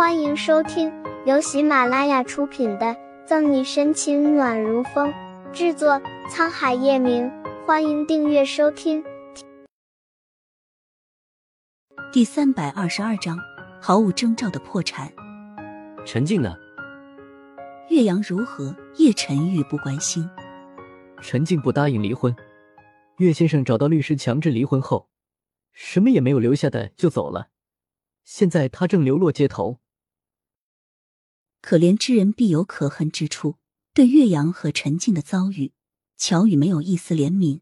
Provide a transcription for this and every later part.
欢迎收听由喜马拉雅出品的《赠你深情暖如风》，制作沧海夜明。欢迎订阅收听。第三百二十二章，毫无征兆的破产。陈静呢？岳阳如何？叶晨玉不关心。陈静不答应离婚，岳先生找到律师强制离婚后，什么也没有留下的就走了。现在他正流落街头。可怜之人必有可恨之处。对岳阳和陈静的遭遇，乔宇没有一丝怜悯，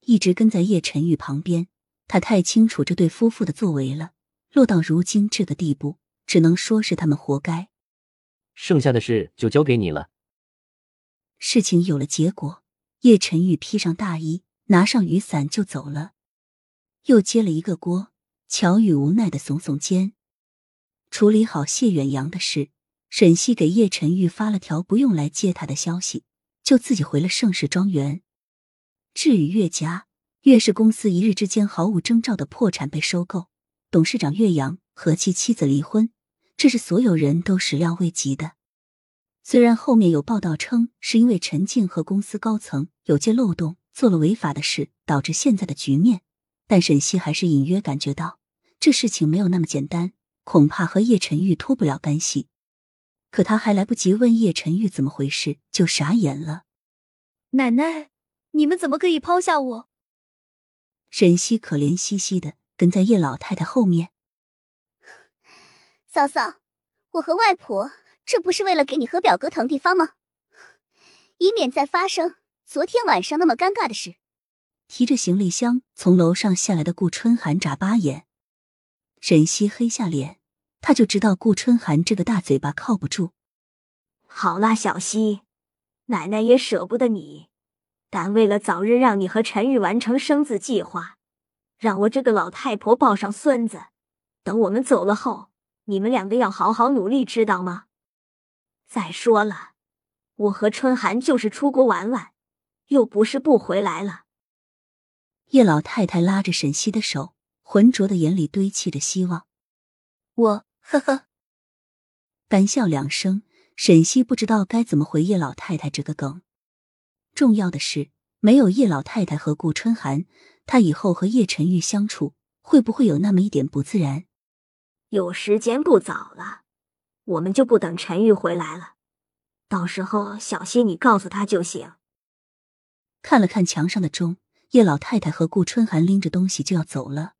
一直跟在叶晨玉旁边。他太清楚这对夫妇的作为了，落到如今这个地步，只能说是他们活该。剩下的事就交给你了。事情有了结果，叶晨玉披上大衣，拿上雨伞就走了，又接了一个锅。乔宇无奈的耸耸肩，处理好谢远扬的事，沈西给叶晨玉发了条不用来接他的消息，就自己回了盛世庄园。至于岳家，岳氏公司一日之间毫无征兆的破产被收购，董事长岳阳和其妻子离婚，这是所有人都始料未及的。虽然后面有报道称是因为陈静和公司高层有借漏洞做了违法的事，导致现在的局面，但沈西还是隐约感觉到。这事情没有那么简单，恐怕和叶晨玉脱不了干系。可他还来不及问叶晨玉怎么回事，就傻眼了。奶奶，你们怎么可以抛下我？沈西可怜兮兮的跟在叶老太太后面。嫂嫂，我和外婆这不是为了给你和表哥腾地方吗？以免再发生昨天晚上那么尴尬的事。提着行李箱从楼上下来的顾春寒眨巴眼。沈西黑下脸，他就知道顾春寒这个大嘴巴靠不住。好啦，小西，奶奶也舍不得你，但为了早日让你和陈玉完成生子计划，让我这个老太婆抱上孙子，等我们走了后，你们两个要好好努力，知道吗？再说了，我和春寒就是出国玩玩，又不是不回来了。叶老太太拉着沈西的手。浑浊的眼里堆砌着希望，我呵呵，干笑两声。沈西不知道该怎么回叶老太太这个梗。重要的是，没有叶老太太和顾春寒，他以后和叶晨玉相处会不会有那么一点不自然？有时间不早了，我们就不等陈玉回来了。到时候小西你告诉他就行。看了看墙上的钟，叶老太太和顾春寒拎着东西就要走了。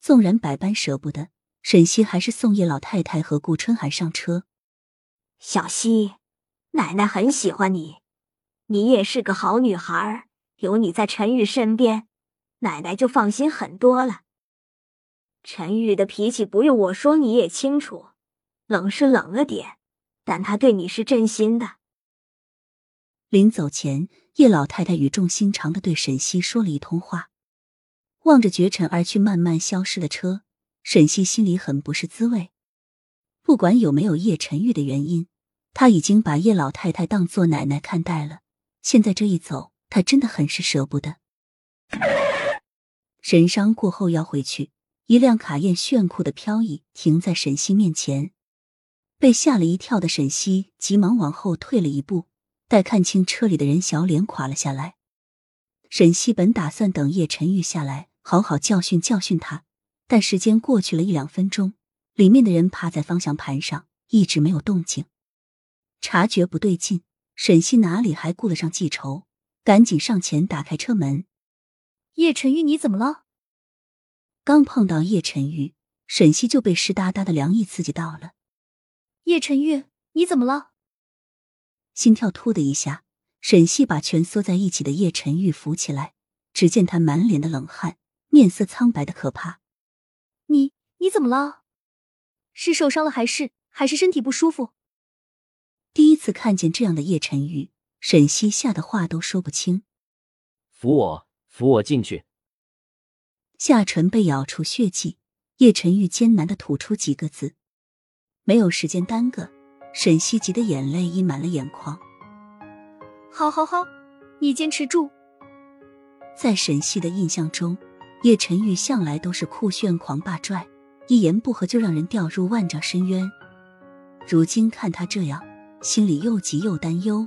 纵然百般舍不得，沈西还是送叶老太太和顾春寒上车。小西，奶奶很喜欢你，你也是个好女孩，有你在陈玉身边，奶奶就放心很多了。陈玉的脾气不用我说你也清楚，冷是冷了点，但他对你是真心的。临走前，叶老太太语重心长的对沈西说了一通话。望着绝尘而去、慢慢消失的车，沈西心里很不是滋味。不管有没有叶晨玉的原因，他已经把叶老太太当做奶奶看待了。现在这一走，他真的很是舍不得。神伤过后要回去，一辆卡宴炫酷的飘逸停在沈西面前，被吓了一跳的沈西急忙往后退了一步，待看清车里的人，小脸垮了下来。沈西本打算等叶晨玉下来。好好教训教训他，但时间过去了一两分钟，里面的人趴在方向盘上，一直没有动静。察觉不对劲，沈西哪里还顾得上记仇，赶紧上前打开车门。叶晨玉，你怎么了？刚碰到叶晨玉，沈西就被湿哒哒的凉意刺激到了。叶晨玉，你怎么了？心跳突的一下，沈西把蜷缩在一起的叶晨玉扶起来，只见他满脸的冷汗。面色苍白的可怕，你你怎么了？是受伤了还是还是身体不舒服？第一次看见这样的叶晨玉，沈西吓得话都说不清。扶我，扶我进去。下唇被咬出血迹，叶晨玉艰难的吐出几个字。没有时间耽搁，沈西急的眼泪溢满了眼眶。好，好，好，你坚持住。在沈西的印象中。叶晨玉向来都是酷炫狂霸拽，一言不合就让人掉入万丈深渊。如今看他这样，心里又急又担忧。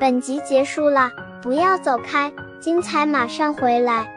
本集结束了，不要走开，精彩马上回来。